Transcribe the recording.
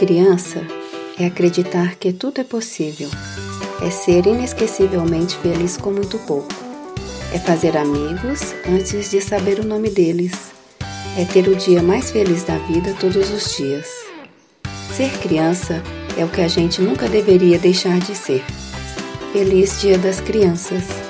criança é acreditar que tudo é possível, é ser inesquecivelmente feliz com muito pouco, é fazer amigos antes de saber o nome deles, é ter o dia mais feliz da vida todos os dias. Ser criança é o que a gente nunca deveria deixar de ser. Feliz Dia das Crianças!